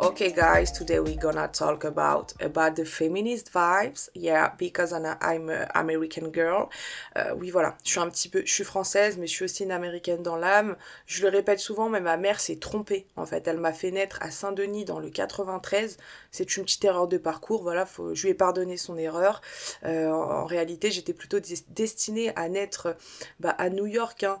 Okay, guys, today we're gonna talk about about the feminist vibes. Yeah, because I'm, a, I'm American girl. Euh, oui, voilà, je suis un petit peu, je suis française, mais je suis aussi une américaine dans l'âme. Je le répète souvent, mais ma mère s'est trompée. En fait, elle m'a fait naître à Saint-Denis dans le 93. C'est une petite erreur de parcours. Voilà, je lui ai pardonné son erreur. Euh, en, réalité, j'étais plutôt destinée à naître bah, à New York. Hein.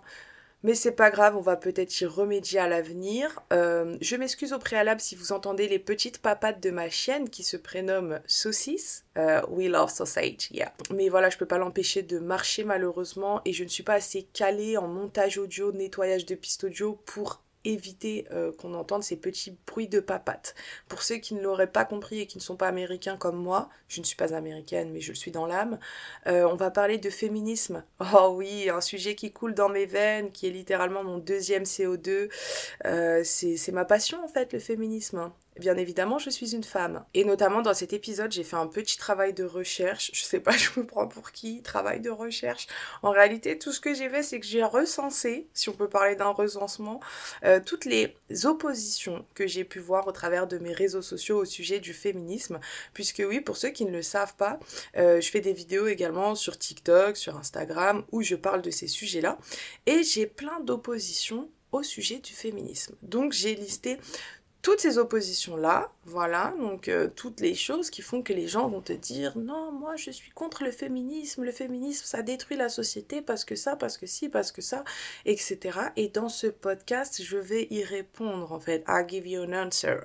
Mais c'est pas grave, on va peut-être y remédier à l'avenir. Euh, je m'excuse au préalable si vous entendez les petites papates de ma chienne qui se prénomme Saucisse. Euh, we love sausage, yeah. Mais voilà, je peux pas l'empêcher de marcher malheureusement et je ne suis pas assez calée en montage audio, nettoyage de pistes audio pour éviter euh, qu'on entende ces petits bruits de papates. Pour ceux qui ne l'auraient pas compris et qui ne sont pas américains comme moi, je ne suis pas américaine mais je le suis dans l'âme, euh, on va parler de féminisme. Oh oui, un sujet qui coule dans mes veines, qui est littéralement mon deuxième CO2. Euh, c'est ma passion en fait, le féminisme. Bien évidemment, je suis une femme. Et notamment dans cet épisode, j'ai fait un petit travail de recherche. Je sais pas, je me prends pour qui, travail de recherche. En réalité, tout ce que j'ai fait, c'est que j'ai recensé, si on peut parler d'un recensement, euh, toutes les oppositions que j'ai pu voir au travers de mes réseaux sociaux au sujet du féminisme. Puisque oui, pour ceux qui ne le savent pas, euh, je fais des vidéos également sur TikTok, sur Instagram, où je parle de ces sujets-là. Et j'ai plein d'oppositions au sujet du féminisme. Donc j'ai listé toutes ces oppositions-là, voilà, donc euh, toutes les choses qui font que les gens vont te dire non, moi je suis contre le féminisme, le féminisme ça détruit la société parce que ça, parce que si, parce que ça, etc. Et dans ce podcast, je vais y répondre en fait. I give you an answer.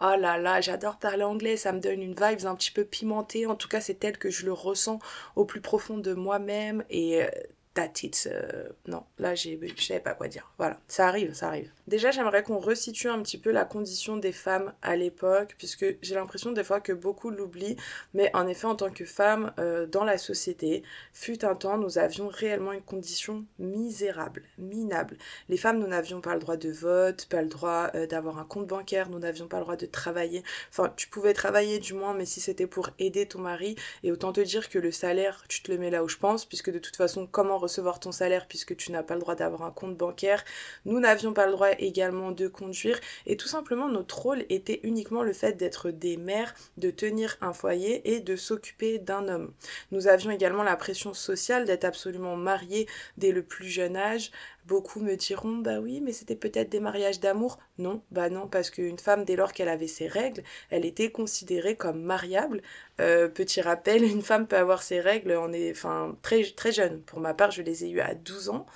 Oh là là, j'adore parler anglais, ça me donne une vibe un petit peu pimentée, en tout cas c'est tel que je le ressens au plus profond de moi-même et. Euh, that it's... Euh, non, là, je savais pas quoi dire. Voilà, ça arrive, ça arrive. Déjà, j'aimerais qu'on resitue un petit peu la condition des femmes à l'époque, puisque j'ai l'impression des fois que beaucoup l'oublient, mais en effet, en tant que femme euh, dans la société, fut un temps, nous avions réellement une condition misérable, minable. Les femmes, nous n'avions pas le droit de vote, pas le droit euh, d'avoir un compte bancaire, nous n'avions pas le droit de travailler. Enfin, tu pouvais travailler du moins, mais si c'était pour aider ton mari, et autant te dire que le salaire, tu te le mets là où je pense, puisque de toute façon, comment recevoir ton salaire puisque tu n'as pas le droit d'avoir un compte bancaire. Nous n'avions pas le droit également de conduire et tout simplement notre rôle était uniquement le fait d'être des mères, de tenir un foyer et de s'occuper d'un homme. Nous avions également la pression sociale d'être absolument mariés dès le plus jeune âge, Beaucoup me diront bah oui, mais c'était peut-être des mariages d'amour. Non, bah non, parce qu'une femme, dès lors qu'elle avait ses règles, elle était considérée comme mariable. Euh, petit rappel, une femme peut avoir ses règles en est, enfin, très, très jeune. Pour ma part, je les ai eues à 12 ans.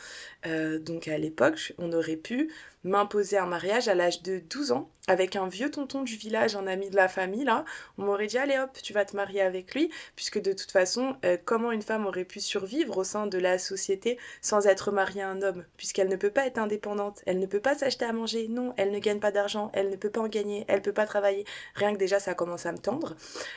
Euh, donc à l'époque, on aurait pu m'imposer un mariage à l'âge de 12 ans avec un vieux tonton du village, un ami de la famille, là, on m'aurait dit allez hop, tu vas te marier avec lui, puisque de toute façon, euh, comment une femme aurait pu survivre au sein de la société sans être mariée à un homme, puisqu'elle ne peut pas être indépendante, elle ne peut pas s'acheter à manger, non, elle ne gagne pas d'argent, elle ne peut pas en gagner, elle peut pas travailler, rien que déjà ça commence à me tendre.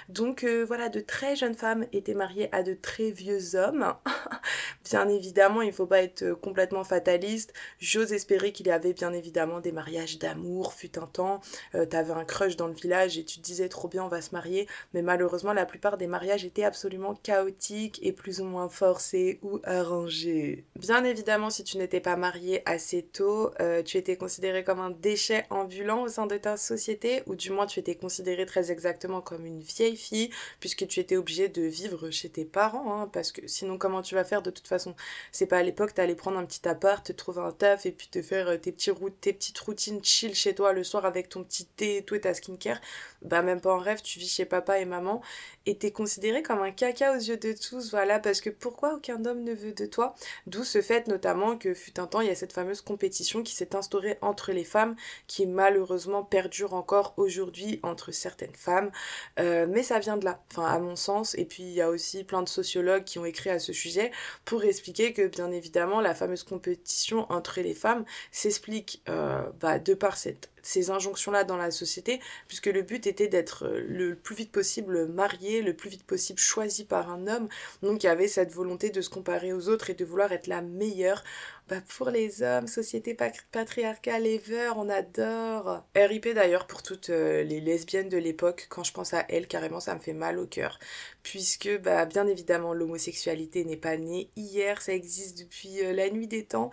Donc euh, voilà, de très jeunes femmes étaient mariées à de très vieux hommes. bien évidemment, il faut pas être complètement fataliste, j'ose espérer qu'il y avait bien évidemment des mariages d'amour, fut un temps, euh, t'avais un crush dans le village et tu te disais trop bien on va se marier, mais malheureusement la plupart des mariages étaient absolument chaotiques et plus ou moins forcés ou arrangés. Bien évidemment si tu n'étais pas marié assez tôt, euh, tu étais considéré comme un déchet ambulant au sein de ta société, ou du moins tu étais considéré très exactement comme une vieille fille, puisque tu étais obligé de vivre chez tes parents, hein, parce que sinon comment tu vas faire de toute façon? C'est pas à l'époque, t'allais prendre un petit appart, te trouver un taf et puis te faire euh, tes, petits tes petites routines chill chez toi le soir avec ton petit thé et tout et ta skincare, bah même pas en rêve, tu vis chez papa et maman. Et t'es considéré comme un caca aux yeux de tous, voilà, parce que pourquoi aucun homme ne veut de toi? D'où ce fait notamment que fut un temps, il y a cette fameuse compétition qui s'est instaurée entre les femmes, qui malheureusement perdure encore aujourd'hui entre certaines femmes, euh, mais ça vient de là, enfin à mon sens, et puis il y a aussi plein de sociologues qui ont écrit à ce sujet pour expliquer que bien évidemment la fameuse compétition entre les femmes s'explique bah, de par cette ces injonctions-là dans la société, puisque le but était d'être euh, le plus vite possible marié, le plus vite possible choisi par un homme. Donc il y avait cette volonté de se comparer aux autres et de vouloir être la meilleure bah, pour les hommes, société patriarcale ever, on adore. RIP d'ailleurs pour toutes euh, les lesbiennes de l'époque, quand je pense à elles, carrément ça me fait mal au cœur. Puisque, bah, bien évidemment, l'homosexualité n'est pas née hier, ça existe depuis euh, la nuit des temps.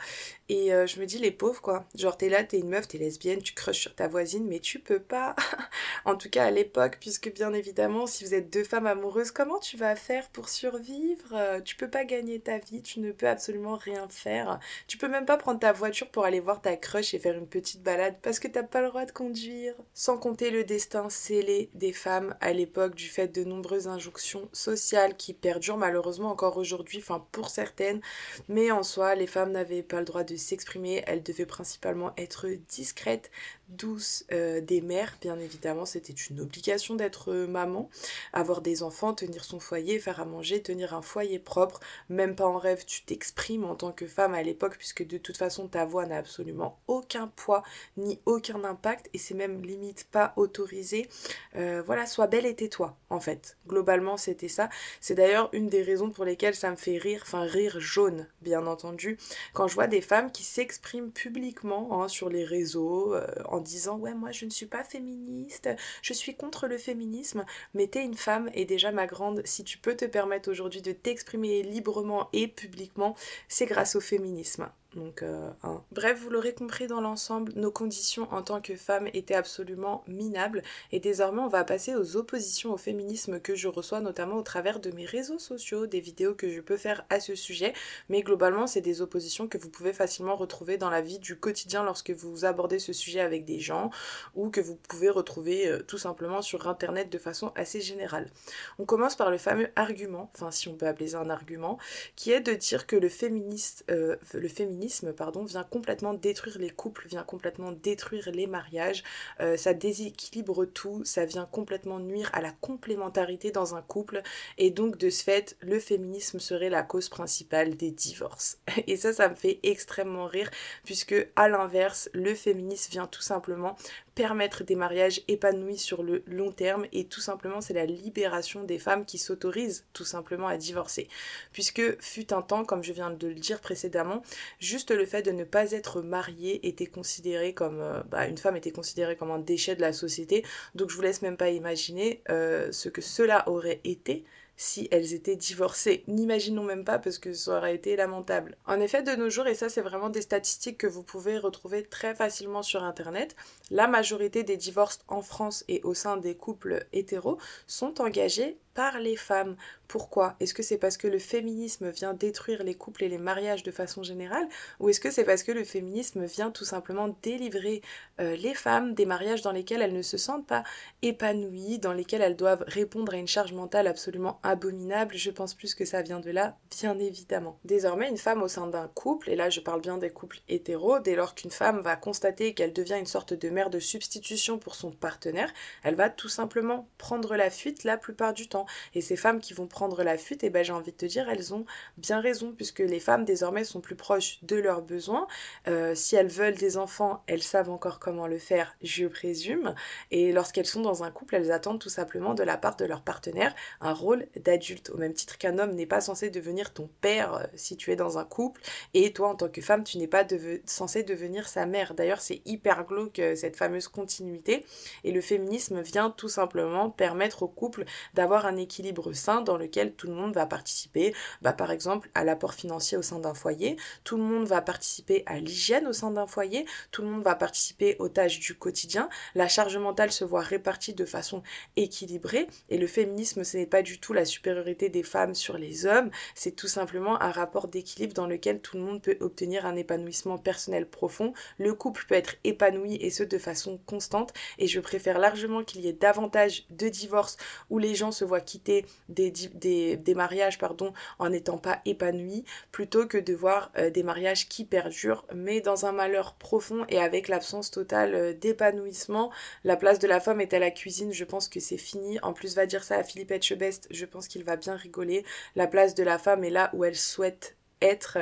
Et je me dis, les pauvres quoi. Genre, t'es là, t'es une meuf, t'es lesbienne, tu crushes sur ta voisine, mais tu peux pas. en tout cas à l'époque, puisque bien évidemment, si vous êtes deux femmes amoureuses, comment tu vas faire pour survivre? Tu peux pas gagner ta vie, tu ne peux absolument rien faire. Tu peux même pas prendre ta voiture pour aller voir ta crush et faire une petite balade parce que t'as pas le droit de conduire. Sans compter le destin scellé des femmes à l'époque du fait de nombreuses injonctions sociales qui perdurent malheureusement encore aujourd'hui, enfin pour certaines, mais en soi, les femmes n'avaient pas le droit de s'exprimer, elles devaient principalement être discrètes, douces euh, des mères, bien évidemment, c'était une obligation d'être euh, maman, avoir des enfants, tenir son foyer, faire à manger, tenir un foyer propre, même pas en rêve, tu t'exprimes en tant que femme à l'époque puisque de toute façon ta voix n'a absolument aucun poids ni aucun impact et c'est même limite pas autorisé. Euh, voilà, sois belle et tais-toi en fait. Globalement c'était ça. C'est d'ailleurs une des raisons pour lesquelles ça me fait rire, enfin rire jaune bien entendu, quand je vois des femmes qui s'expriment publiquement hein, sur les réseaux disant ouais moi je ne suis pas féministe, je suis contre le féminisme, mais t'es une femme et déjà ma grande, si tu peux te permettre aujourd'hui de t'exprimer librement et publiquement, c'est grâce au féminisme. Donc, euh, Bref, vous l'aurez compris dans l'ensemble, nos conditions en tant que femmes étaient absolument minables. Et désormais, on va passer aux oppositions au féminisme que je reçois, notamment au travers de mes réseaux sociaux, des vidéos que je peux faire à ce sujet. Mais globalement, c'est des oppositions que vous pouvez facilement retrouver dans la vie du quotidien lorsque vous abordez ce sujet avec des gens ou que vous pouvez retrouver euh, tout simplement sur Internet de façon assez générale. On commence par le fameux argument, enfin si on peut appeler ça un argument, qui est de dire que le féministe, euh, le féminisme pardon, vient complètement détruire les couples, vient complètement détruire les mariages, euh, ça déséquilibre tout, ça vient complètement nuire à la complémentarité dans un couple, et donc de ce fait, le féminisme serait la cause principale des divorces. Et ça, ça me fait extrêmement rire, puisque à l'inverse, le féminisme vient tout simplement permettre des mariages épanouis sur le long terme et tout simplement c'est la libération des femmes qui s'autorisent tout simplement à divorcer. Puisque fut un temps, comme je viens de le dire précédemment, juste le fait de ne pas être mariée était considéré comme euh, bah, une femme était considérée comme un déchet de la société. Donc je vous laisse même pas imaginer euh, ce que cela aurait été si elles étaient divorcées. N'imaginons même pas parce que ça aurait été lamentable. En effet, de nos jours, et ça c'est vraiment des statistiques que vous pouvez retrouver très facilement sur Internet, la majorité des divorces en France et au sein des couples hétéros sont engagés par les femmes. Pourquoi? Est-ce que c'est parce que le féminisme vient détruire les couples et les mariages de façon générale Ou est-ce que c'est parce que le féminisme vient tout simplement délivrer euh, les femmes des mariages dans lesquels elles ne se sentent pas épanouies, dans lesquels elles doivent répondre à une charge mentale absolument abominable? Je pense plus que ça vient de là, bien évidemment. Désormais, une femme au sein d'un couple, et là je parle bien des couples hétéros, dès lors qu'une femme va constater qu'elle devient une sorte de mère de substitution pour son partenaire, elle va tout simplement prendre la fuite la plupart du temps. Et ces femmes qui vont la fuite, et eh ben j'ai envie de te dire, elles ont bien raison, puisque les femmes désormais sont plus proches de leurs besoins. Euh, si elles veulent des enfants, elles savent encore comment le faire, je présume. Et lorsqu'elles sont dans un couple, elles attendent tout simplement de la part de leur partenaire un rôle d'adulte, au même titre qu'un homme n'est pas censé devenir ton père euh, si tu es dans un couple, et toi en tant que femme, tu n'es pas censé devenir sa mère. D'ailleurs, c'est hyper glauque euh, cette fameuse continuité, et le féminisme vient tout simplement permettre au couple d'avoir un équilibre sain dans lequel tout le monde va participer, bah, par exemple à l'apport financier au sein d'un foyer, tout le monde va participer à l'hygiène au sein d'un foyer, tout le monde va participer aux tâches du quotidien, la charge mentale se voit répartie de façon équilibrée et le féminisme ce n'est pas du tout la supériorité des femmes sur les hommes, c'est tout simplement un rapport d'équilibre dans lequel tout le monde peut obtenir un épanouissement personnel profond, le couple peut être épanoui et ce de façon constante. Et je préfère largement qu'il y ait davantage de divorces où les gens se voient quitter des, des, mariages pardon, en n'étant pas épanouis, plutôt que de voir euh, des mariages qui perdurent, mais dans un malheur profond et avec l'absence totale euh, d'épanouissement. La place de la femme est à la cuisine, je pense que c'est fini. En plus, va dire ça à Philippe Etchebest, je pense qu'il va bien rigoler. La place de la femme est là où elle souhaite être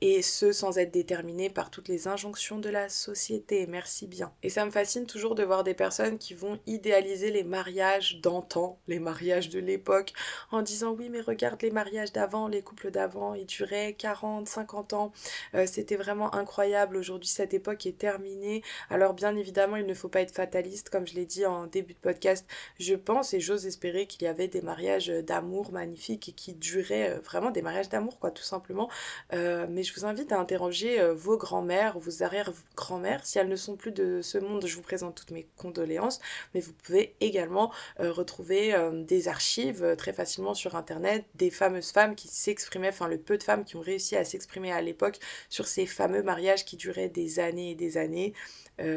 et ce sans être déterminé par toutes les injonctions de la société. Merci bien. Et ça me fascine toujours de voir des personnes qui vont idéaliser les mariages d'antan, les mariages de l'époque, en disant oui mais regarde les mariages d'avant, les couples d'avant, ils duraient 40, 50 ans, euh, c'était vraiment incroyable, aujourd'hui cette époque est terminée. Alors bien évidemment il ne faut pas être fataliste, comme je l'ai dit en début de podcast, je pense et j'ose espérer qu'il y avait des mariages d'amour magnifiques et qui duraient euh, vraiment des mariages d'amour quoi tout simplement. Euh, mais je vous invite à interroger euh, vos grands-mères, vos arrière-grands-mères. Si elles ne sont plus de ce monde, je vous présente toutes mes condoléances. Mais vous pouvez également euh, retrouver des archives très facilement sur Internet, des fameuses femmes qui s'exprimaient, enfin le peu de femmes qui ont réussi à s'exprimer à l'époque sur ces fameux mariages qui duraient des années et des années.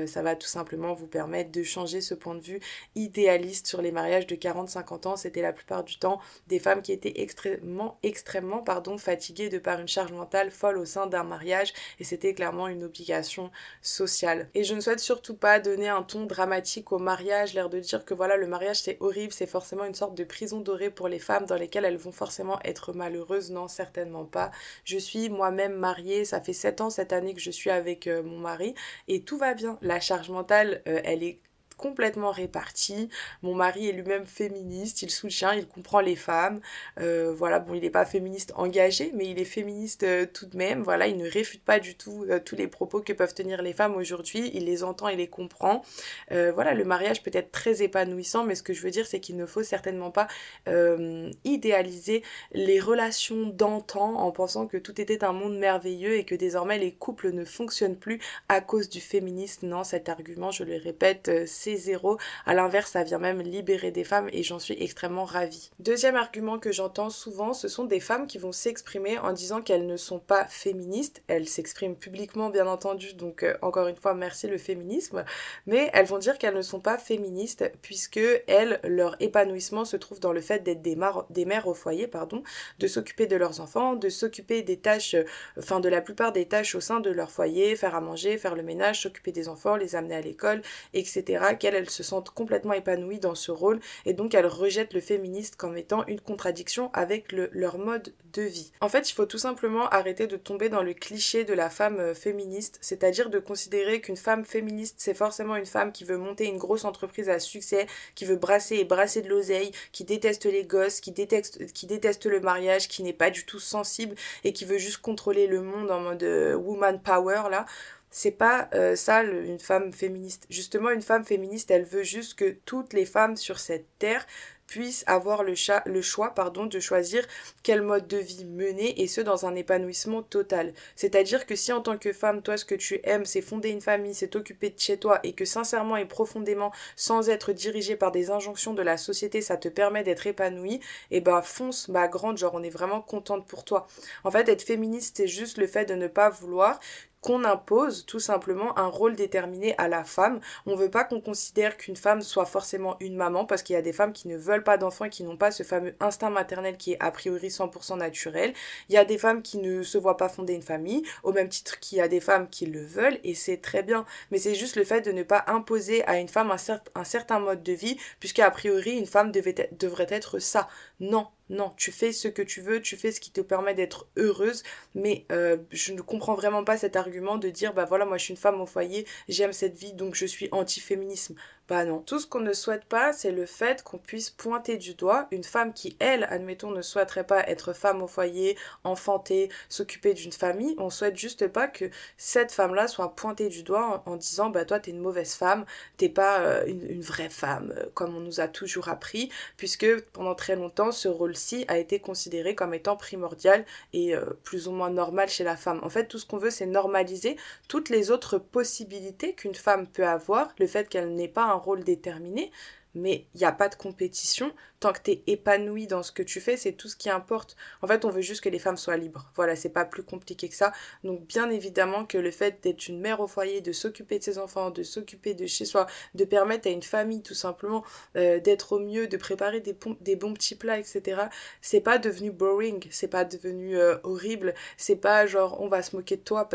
Ça va tout simplement vous permettre de changer ce point de vue idéaliste sur les mariages de 40-50 ans. C'était la plupart du temps des femmes qui étaient extrêmement, extrêmement pardon, fatiguées de par charge mentale folle au sein d'un mariage et c'était clairement une obligation sociale. Et je ne souhaite surtout pas donner un ton dramatique au mariage, l'air de dire que voilà, le mariage c'est horrible, c'est forcément une sorte de prison dorée pour les femmes dans lesquelles elles vont forcément être malheureuses. Non, certainement pas. Je suis moi-même mariée, ça fait 7 ans cette année que je suis avec euh, mon mari et tout va bien la charge mentale, euh, elle est complètement répartie. Mon mari est lui-même féministe, il soutient, il comprend les femmes. Euh, voilà, bon, il n'est pas féministe engagé, mais il est féministe euh, tout de même. Voilà, il ne réfute pas du tout tous les propos que peuvent tenir les femmes aujourd'hui. Il les entend, il les comprend. voilà, le mariage peut être très épanouissant, mais ce que je veux dire, c'est qu'il ne faut certainement pas idéaliser les relations d'antan en pensant que tout était un monde merveilleux et que désormais les couples ne fonctionnent plus à cause du féminisme. Non, cet argument, je le répète, c'est zéro. À l'inverse, ça vient même libérer des femmes et j'en suis extrêmement ravie. Deuxième argument que j'entends souvent, ce sont des femmes qui vont s'exprimer en disant qu'elles ne sont pas féministes. Elles s'expriment publiquement, bien entendu, donc euh, encore une fois, merci le féminisme. Mais elles vont dire qu'elles ne sont pas féministes puisque elles, leur épanouissement se trouve dans le fait d'être des, mères au foyer, pardon, de s'occuper de leurs enfants, de s'occuper des tâches, euh, enfin de la plupart des tâches au sein de leur foyer, faire à manger, faire le ménage, s'occuper des enfants, les amener à l'école, etc qu'elles elles se sentent complètement épanouies dans ce rôle et donc elles rejettent le féministe comme étant une contradiction avec leur mode de vie. En fait, il faut tout simplement arrêter de tomber dans le cliché de la femme euh, féministe, c'est-à-dire de considérer qu'une femme féministe c'est forcément une femme qui veut monter une grosse entreprise à succès, qui veut brasser et brasser de l'oseille, qui déteste les gosses, qui déteste, qui déteste le mariage, qui n'est pas du tout sensible et qui veut juste contrôler le monde en mode euh, woman power là c'est pas euh, ça une femme féministe. Justement, une femme féministe, elle veut juste que toutes les femmes sur cette terre puissent avoir le, le choix de choisir quel mode de vie mener et ce dans un épanouissement total. C'est-à-dire que si en tant que femme, toi ce que tu aimes c'est fonder une famille, c'est t'occuper de chez toi et que sincèrement et profondément sans être dirigé par des injonctions de la société ça te permet d'être épanouie, et eh ben fonce ma grande, genre on est vraiment contente pour toi. En fait être féministe c'est juste le fait de ne pas vouloir qu'on impose tout simplement un rôle déterminé à la femme. On veut pas qu'on considère qu'une femme soit forcément une maman parce qu'il y a des femmes qui ne veulent pas d'enfants et qui n'ont pas ce fameux instinct maternel qui est a priori 100% naturel. Il y a des femmes qui ne se voient pas fonder une famille au même titre qu'il y a des femmes qui le veulent et c'est très bien. Mais c'est juste le fait de ne pas imposer à une femme un, certain mode de vie puisqu'à priori une femme devrait être ça. Non, non, tu fais ce que tu veux, tu fais ce qui te permet d'être heureuse, mais euh, je ne comprends vraiment pas cet argument de dire bah voilà, moi je suis une femme au foyer, j'aime cette vie donc je suis anti-féminisme. Bah non. Tout ce qu'on ne souhaite pas, c'est le fait qu'on puisse pointer du doigt une femme qui, elle, admettons, ne souhaiterait pas être femme au foyer, enfanter, s'occuper d'une famille. On souhaite juste pas que cette femme-là soit pointée du doigt en, disant bah toi t'es une mauvaise femme, t'es pas euh, une, vraie femme, euh, comme on nous a toujours appris, puisque pendant très longtemps ce rôle-ci a été considéré comme étant primordial et euh, plus ou moins normal chez la femme. En fait, tout ce qu'on veut, c'est normaliser toutes les autres possibilités qu'une femme peut avoir, le fait qu'elle n'ait pas un rôle déterminé, mais il n'y a pas de compétition. Tant que tu es épanoui dans ce que tu fais, c'est tout ce qui importe. En fait, on veut juste que les femmes soient libres. Voilà, c'est pas plus compliqué que ça. Donc, bien évidemment que le fait d'être une mère au foyer, de s'occuper de ses enfants, de s'occuper de chez soi, de permettre à une famille tout simplement euh, d'être au mieux, de préparer des, bons petits plats, etc., c'est pas devenu boring, c'est pas devenu euh, horrible, c'est pas genre on va se moquer de toi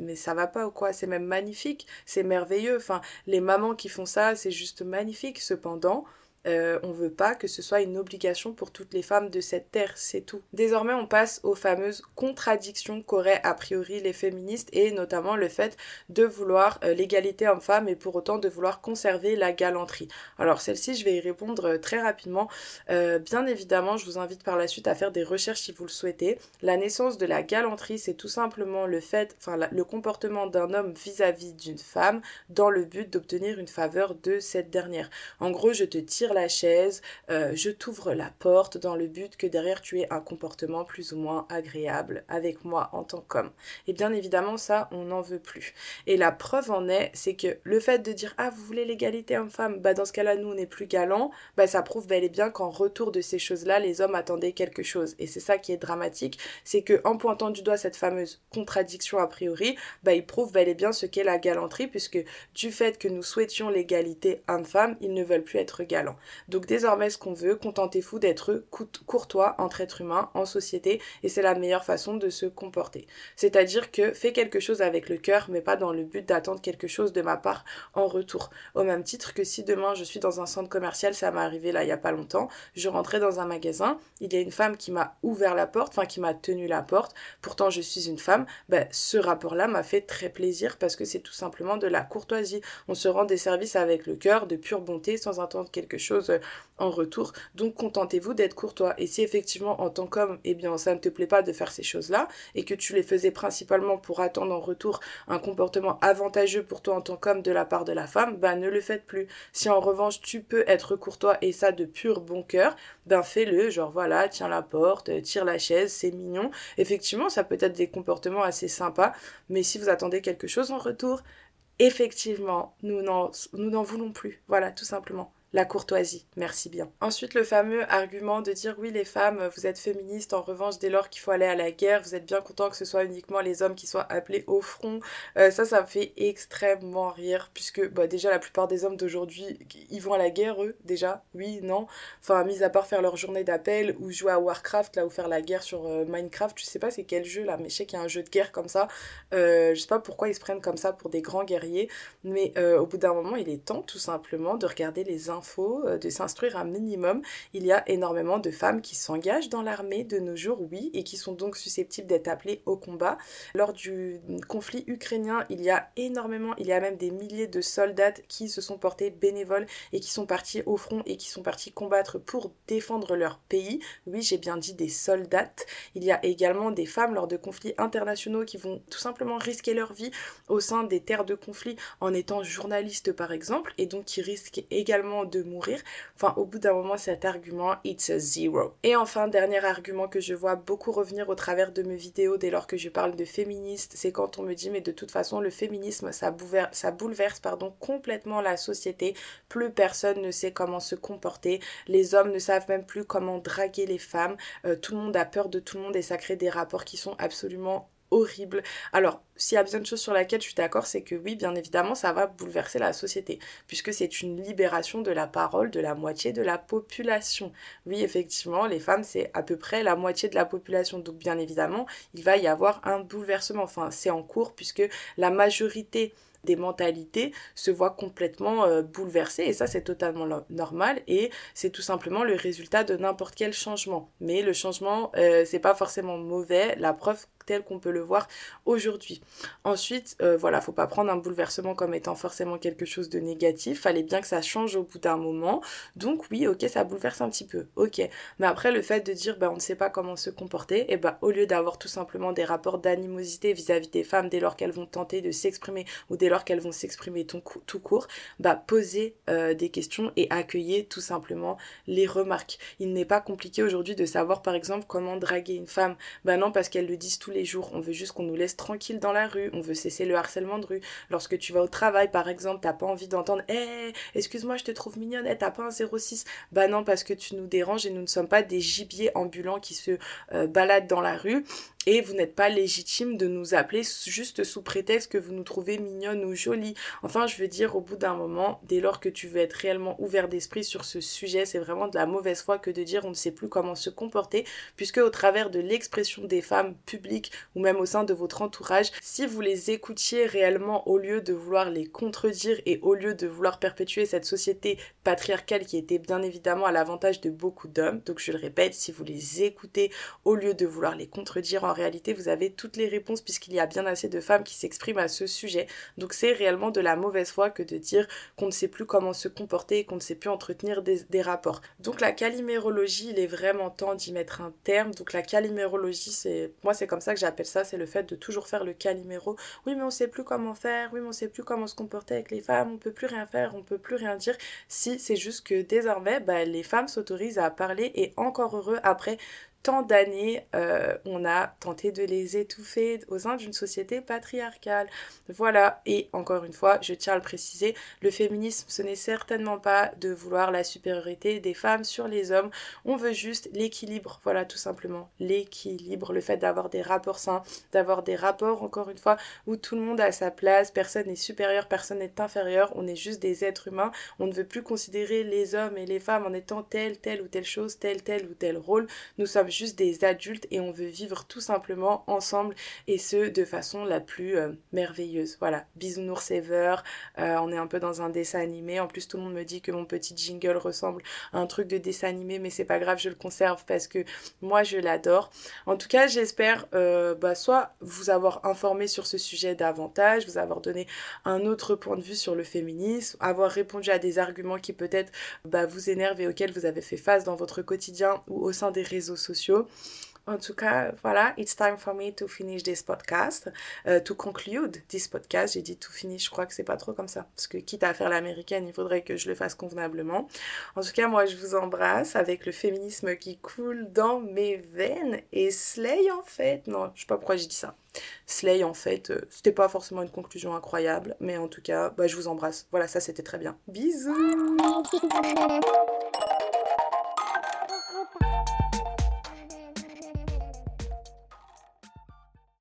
mais ça va pas ou quoi C'est même magnifique, c'est merveilleux. Enfin, les mamans qui font ça, c'est juste magnifique. Cependant, euh, on veut pas que ce soit une obligation pour toutes les femmes de cette terre, c'est tout. Désormais, on passe aux fameuses contradictions qu'auraient a priori les féministes et notamment le fait de vouloir euh, l'égalité homme-femme et pour autant de vouloir conserver la galanterie. Alors celle-ci, je vais y répondre euh, très rapidement. bien évidemment, je vous invite par la suite à faire des recherches si vous le souhaitez. La naissance de la galanterie, c'est tout simplement le fait, enfin le comportement d'un homme vis-à-vis d'une femme dans le but d'obtenir une faveur de cette dernière. En gros, je te tire la chaise, euh, je t'ouvre la porte dans le but que derrière tu aies un comportement plus ou moins agréable avec moi en tant qu'homme. Et bien évidemment, ça, on n'en veut plus. Et la preuve en est, c'est que le fait de dire ah vous voulez l'égalité homme-femme, bah dans ce cas-là nous on n'est plus galant, bah ça prouve bel et bien qu'en retour de ces choses-là, les hommes attendaient quelque chose. Et c'est ça qui est dramatique, c'est que en pointant du doigt cette fameuse contradiction a priori, bah il prouve bel et bien ce qu'est la galanterie, puisque du fait que nous souhaitions l'égalité homme-femme, ils ne veulent plus être galants. Donc désormais, ce qu'on veut, contentez-vous d'être courtois entre êtres humains, en société, et c'est la meilleure façon de se comporter. C'est-à-dire que fais quelque chose avec le cœur, mais pas dans le but d'attendre quelque chose de ma part en retour. Au même titre que si demain je suis dans un centre commercial, ça m'est arrivé là il y a pas longtemps, je rentrais dans un magasin, il y a une femme qui m'a ouvert la porte, enfin qui m'a tenu la porte, pourtant je suis une femme, ben, ce rapport-là m'a fait très plaisir parce que c'est tout simplement de la courtoisie. On se rend des services avec le cœur, de pure bonté, sans attendre quelque chose euh, en retour. Donc contentez-vous d'être courtois. Et si effectivement en tant qu'homme, eh bien ça ne te plaît pas de faire ces choses-là et que tu les faisais principalement pour attendre en retour un comportement avantageux pour toi en tant qu'homme de la part de la femme, ben ne le faites plus. Si en revanche tu peux être courtois et ça de pur bon cœur, ben fais-le, genre voilà, tiens la porte, tire la chaise, c'est mignon. Effectivement, ça peut être des comportements assez sympas, mais si vous attendez quelque chose en retour, effectivement, nous n'en voulons plus. Voilà, tout simplement la courtoisie. Merci bien. Ensuite, le fameux argument de dire oui, les femmes, vous êtes féministes, en revanche, dès lors qu'il faut aller à la guerre, vous êtes bien content que ce soit uniquement les hommes qui soient appelés au front. Euh, ça, ça me fait extrêmement rire, puisque bah, déjà, la plupart des hommes d'aujourd'hui, ils vont à la guerre, eux, déjà, oui, non. Enfin, mis à part faire leur journée d'appel ou jouer à Warcraft, là, ou faire la guerre sur euh, Minecraft, je sais pas c'est quel jeu là, mais je sais qu'il y a un jeu de guerre comme ça. Euh, je sais pas pourquoi ils se prennent comme ça pour des grands guerriers, mais au bout d'un moment, il est temps tout simplement de regarder les infos euh, de s'instruire un minimum. Il y a énormément de femmes qui s'engagent dans l'armée de nos jours, oui, et qui sont donc susceptibles d'être appelées au combat. Lors du conflit ukrainien, il y a énormément, il y a même des milliers de soldats qui se sont portés bénévoles et qui sont partis au front et qui sont partis combattre pour défendre leur pays. Oui, j'ai bien dit des soldats. Il y a également des femmes lors de conflits internationaux qui vont tout simplement risquer leur vie au sein des terres de conflit en étant journalistes par exemple et donc qui risquent également mourir. Enfin, au bout d'un moment, cet argument, it's a zero. Et enfin, dernier argument que je vois beaucoup revenir au travers de mes vidéos dès lors que je parle de féministe, c'est quand on me dit, mais de toute façon, le féminisme, ça bouleverse, ça bouleverse pardon, complètement la société. Plus personne ne sait comment se comporter. Les hommes ne savent même plus comment draguer les femmes. Euh, tout le monde a peur de tout le monde et ça crée des rapports qui sont absolument horrible. Alors, s'il y a bien de choses sur laquelle je suis d'accord, c'est que oui, bien évidemment, ça va bouleverser la société, puisque c'est une libération de la parole de la moitié de la population. Oui, effectivement, les femmes, c'est à peu près la moitié de la population, donc bien évidemment, il va y avoir un bouleversement. Enfin, c'est en cours, puisque la majorité des mentalités se voient complètement euh, bouleversées et ça c'est totalement normal et c'est tout simplement le résultat de n'importe quel changement. Mais le changement euh, c'est pas forcément mauvais, la preuve tel qu'on peut le voir aujourd'hui. Ensuite, euh, voilà, faut pas prendre un bouleversement comme étant forcément quelque chose de négatif. Fallait bien que ça change au bout d'un moment. Donc oui, ok, ça bouleverse un petit peu, ok. Mais après, le fait de dire, bah, on ne sait pas comment se comporter, et eh bah, au lieu d'avoir tout simplement des rapports d'animosité vis-à-vis des femmes dès lors qu'elles vont tenter de s'exprimer ou dès lors qu'elles vont s'exprimer tout court, bah, poser euh, des questions et accueillir tout simplement les remarques. Il n'est pas compliqué aujourd'hui de savoir, par exemple, comment draguer une femme. Bah non, parce qu'elles le disent tous jours. On veut juste qu'on nous laisse tranquille dans la rue. On veut cesser le harcèlement de rue. Lorsque tu vas au travail, par exemple, t'as pas envie d'entendre Eh, excuse-moi, je te trouve mignonne. Eh, t'as pas un 06 Bah non, parce que tu nous déranges et nous ne sommes pas des gibiers ambulants qui se euh, baladent dans la rue. Et vous n'êtes pas légitime de nous appeler juste sous prétexte que vous nous trouvez mignonne ou jolie. Enfin, je veux dire, au bout d'un moment, dès lors que tu veux être réellement ouvert d'esprit sur ce sujet, c'est vraiment de la mauvaise foi que de dire on ne sait plus comment se comporter, puisque au travers de l'expression des femmes publiques ou même au sein de votre entourage, si vous les écoutiez réellement au lieu de vouloir les contredire et au lieu de vouloir perpétuer cette société patriarcale qui était bien évidemment à l'avantage de beaucoup d'hommes, donc je le répète, si vous les écoutez au lieu de vouloir les contredire, réalité vous avez toutes les réponses puisqu'il y a bien assez de femmes qui s'expriment à ce sujet. Donc c'est réellement de la mauvaise foi que de dire qu'on ne sait plus comment se comporter et qu'on ne sait plus entretenir des, rapports. Donc la calimérologie, il est vraiment temps d'y mettre un terme. Donc la calimérologie, c'est moi c'est comme ça que j'appelle ça, c'est le fait de toujours faire le caliméro. Oui, mais on sait plus comment faire. Oui, mais on sait plus comment se comporter avec les femmes. On peut plus rien faire, on peut plus rien dire. Si c'est juste que désormais, bah, les femmes s'autorisent à parler et encore heureux après tant d'années, euh, on a tenté de les étouffer au sein d'une société patriarcale. Voilà, et encore une fois, je tiens à le préciser, le féminisme, ce n'est certainement pas de vouloir la supériorité des femmes sur les hommes, on veut juste l'équilibre, voilà, tout simplement, l'équilibre, le fait d'avoir des rapports sains, d'avoir des rapports, encore une fois, où tout le monde a sa place, personne n'est supérieur, personne n'est inférieur, on est juste des êtres humains, on ne veut plus considérer les hommes et les femmes en étant telle, telle ou telle chose, tel, tel ou tel rôle, nous sommes juste des adultes et on veut vivre tout simplement ensemble et ce de façon la plus euh, merveilleuse. Voilà, bisounours ever, euh, on est un peu dans un dessin animé. En plus, tout le monde me dit que mon petit jingle ressemble à un truc de dessin animé, mais c'est pas grave, je le conserve parce que moi je l'adore. En tout cas, j'espère euh, bah, soit vous avoir informé sur ce sujet davantage, vous avoir donné un autre point de vue sur le féminisme, avoir répondu à des arguments qui peut-être bah, vous énervent et auxquels vous avez fait face dans votre quotidien ou au sein des réseaux en tout cas, voilà, it's time for me to finish this podcast, uh, to conclude this podcast. J'ai dit to finish, je crois que c'est pas trop comme ça, parce que quitte à faire l'américaine, il faudrait que je le fasse convenablement. En tout cas, moi, je vous embrasse avec le féminisme qui coule dans mes veines et Slay en fait. Non, je sais pas pourquoi j'ai dit ça. Slay en fait, euh, c'était pas forcément une conclusion incroyable, mais en tout cas, bah, je vous embrasse. Voilà, ça c'était très bien. Bisous